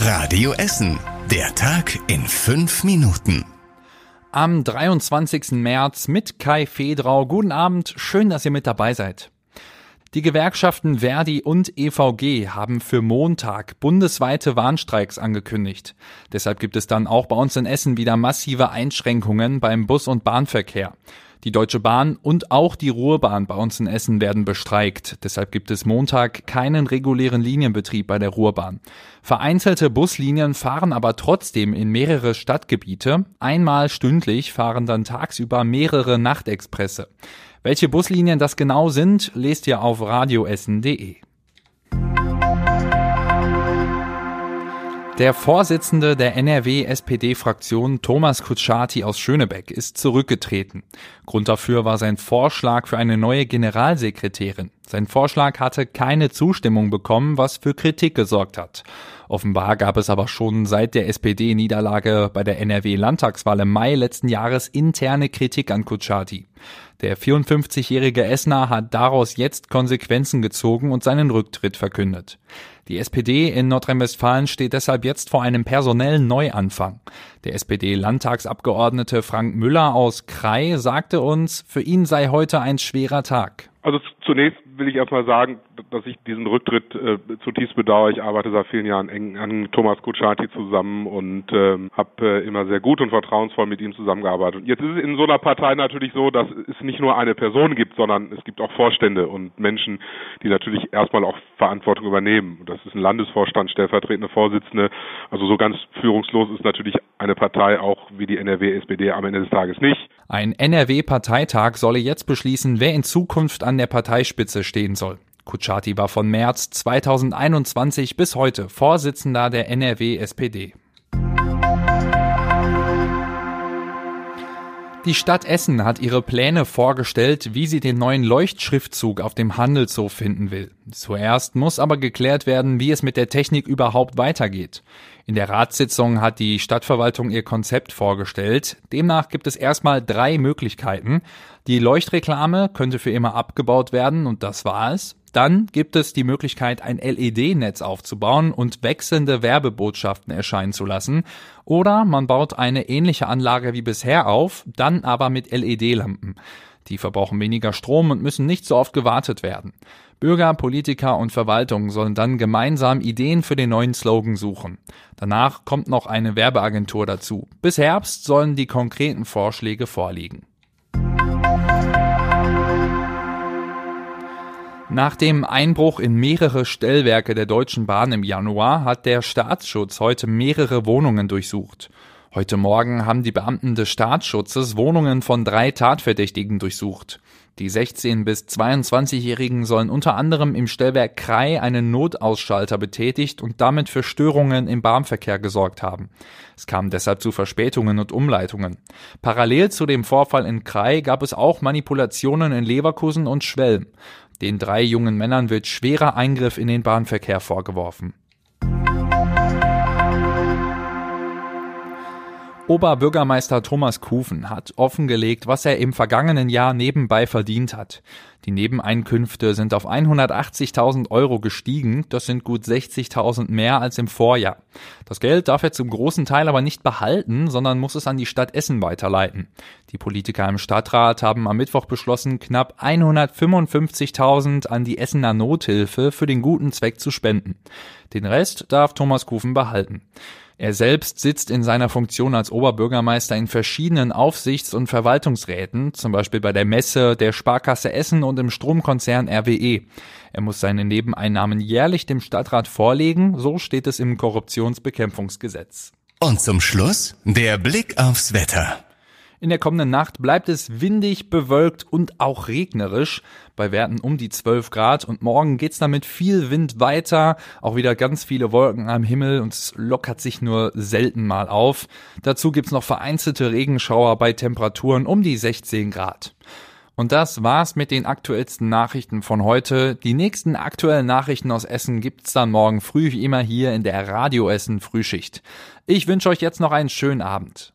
Radio Essen. Der Tag in fünf Minuten. Am 23. März mit Kai Fedrau. Guten Abend. Schön, dass ihr mit dabei seid. Die Gewerkschaften Verdi und EVG haben für Montag bundesweite Warnstreiks angekündigt. Deshalb gibt es dann auch bei uns in Essen wieder massive Einschränkungen beim Bus- und Bahnverkehr. Die Deutsche Bahn und auch die Ruhrbahn bei uns in Essen werden bestreikt. Deshalb gibt es Montag keinen regulären Linienbetrieb bei der Ruhrbahn. Vereinzelte Buslinien fahren aber trotzdem in mehrere Stadtgebiete. Einmal stündlich fahren dann tagsüber mehrere Nachtexpresse. Welche Buslinien das genau sind, lest ihr auf radioessen.de. Der Vorsitzende der NRW-SPD-Fraktion Thomas Kutschaty aus Schönebeck ist zurückgetreten. Grund dafür war sein Vorschlag für eine neue Generalsekretärin. Sein Vorschlag hatte keine Zustimmung bekommen, was für Kritik gesorgt hat. Offenbar gab es aber schon seit der SPD-Niederlage bei der NRW-Landtagswahl im Mai letzten Jahres interne Kritik an Kutschaty. Der 54-jährige Essener hat daraus jetzt Konsequenzen gezogen und seinen Rücktritt verkündet. Die SPD in Nordrhein-Westfalen steht deshalb jetzt vor einem personellen Neuanfang. Der SPD-Landtagsabgeordnete Frank Müller aus Krei sagte uns, für ihn sei heute ein schwerer Tag. Also zunächst will ich erstmal sagen, dass ich diesen Rücktritt äh, zutiefst bedauere. Ich arbeite seit vielen Jahren eng an Thomas Kutschaty zusammen und ähm, habe äh, immer sehr gut und vertrauensvoll mit ihm zusammengearbeitet. Jetzt ist es in so einer Partei natürlich so, dass es nicht nur eine Person gibt, sondern es gibt auch Vorstände und Menschen, die natürlich erstmal auch Verantwortung übernehmen. Das ist ein Landesvorstand, stellvertretende Vorsitzende. Also so ganz führungslos ist natürlich eine Partei auch wie die NRW-SPD am Ende des Tages nicht. Ein NRW-Parteitag solle jetzt beschließen, wer in Zukunft an der Parteispitze stehen soll. Kutschaty war von März 2021 bis heute Vorsitzender der NRW-SPD. Die Stadt Essen hat ihre Pläne vorgestellt, wie sie den neuen Leuchtschriftzug auf dem Handelshof finden will. Zuerst muss aber geklärt werden, wie es mit der Technik überhaupt weitergeht. In der Ratssitzung hat die Stadtverwaltung ihr Konzept vorgestellt. Demnach gibt es erstmal drei Möglichkeiten. Die Leuchtreklame könnte für immer abgebaut werden und das war es. Dann gibt es die Möglichkeit, ein LED-Netz aufzubauen und wechselnde Werbebotschaften erscheinen zu lassen. Oder man baut eine ähnliche Anlage wie bisher auf, dann aber mit LED-Lampen. Die verbrauchen weniger Strom und müssen nicht so oft gewartet werden. Bürger, Politiker und Verwaltung sollen dann gemeinsam Ideen für den neuen Slogan suchen. Danach kommt noch eine Werbeagentur dazu. Bis Herbst sollen die konkreten Vorschläge vorliegen. Nach dem Einbruch in mehrere Stellwerke der Deutschen Bahn im Januar hat der Staatsschutz heute mehrere Wohnungen durchsucht. Heute Morgen haben die Beamten des Staatsschutzes Wohnungen von drei Tatverdächtigen durchsucht. Die 16- bis 22-Jährigen sollen unter anderem im Stellwerk Krei einen Notausschalter betätigt und damit für Störungen im Bahnverkehr gesorgt haben. Es kam deshalb zu Verspätungen und Umleitungen. Parallel zu dem Vorfall in Krei gab es auch Manipulationen in Leverkusen und Schwelm. Den drei jungen Männern wird schwerer Eingriff in den Bahnverkehr vorgeworfen. Oberbürgermeister Thomas Kufen hat offengelegt, was er im vergangenen Jahr nebenbei verdient hat. Die Nebeneinkünfte sind auf 180.000 Euro gestiegen, das sind gut 60.000 mehr als im Vorjahr. Das Geld darf er zum großen Teil aber nicht behalten, sondern muss es an die Stadt Essen weiterleiten. Die Politiker im Stadtrat haben am Mittwoch beschlossen, knapp 155.000 an die Essener Nothilfe für den guten Zweck zu spenden. Den Rest darf Thomas Kufen behalten. Er selbst sitzt in seiner Funktion als Oberbürgermeister in verschiedenen Aufsichts- und Verwaltungsräten, zum Beispiel bei der Messe, der Sparkasse Essen und im Stromkonzern RWE. Er muss seine Nebeneinnahmen jährlich dem Stadtrat vorlegen, so steht es im Korruptionsbekämpfungsgesetz. Und zum Schluss der Blick aufs Wetter. In der kommenden Nacht bleibt es windig, bewölkt und auch regnerisch, bei Werten um die 12 Grad und morgen geht's dann mit viel Wind weiter, auch wieder ganz viele Wolken am Himmel und es lockert sich nur selten mal auf. Dazu gibt's noch vereinzelte Regenschauer bei Temperaturen um die 16 Grad. Und das war's mit den aktuellsten Nachrichten von heute. Die nächsten aktuellen Nachrichten aus Essen gibt's dann morgen früh wie immer hier in der Radio Essen Frühschicht. Ich wünsche euch jetzt noch einen schönen Abend.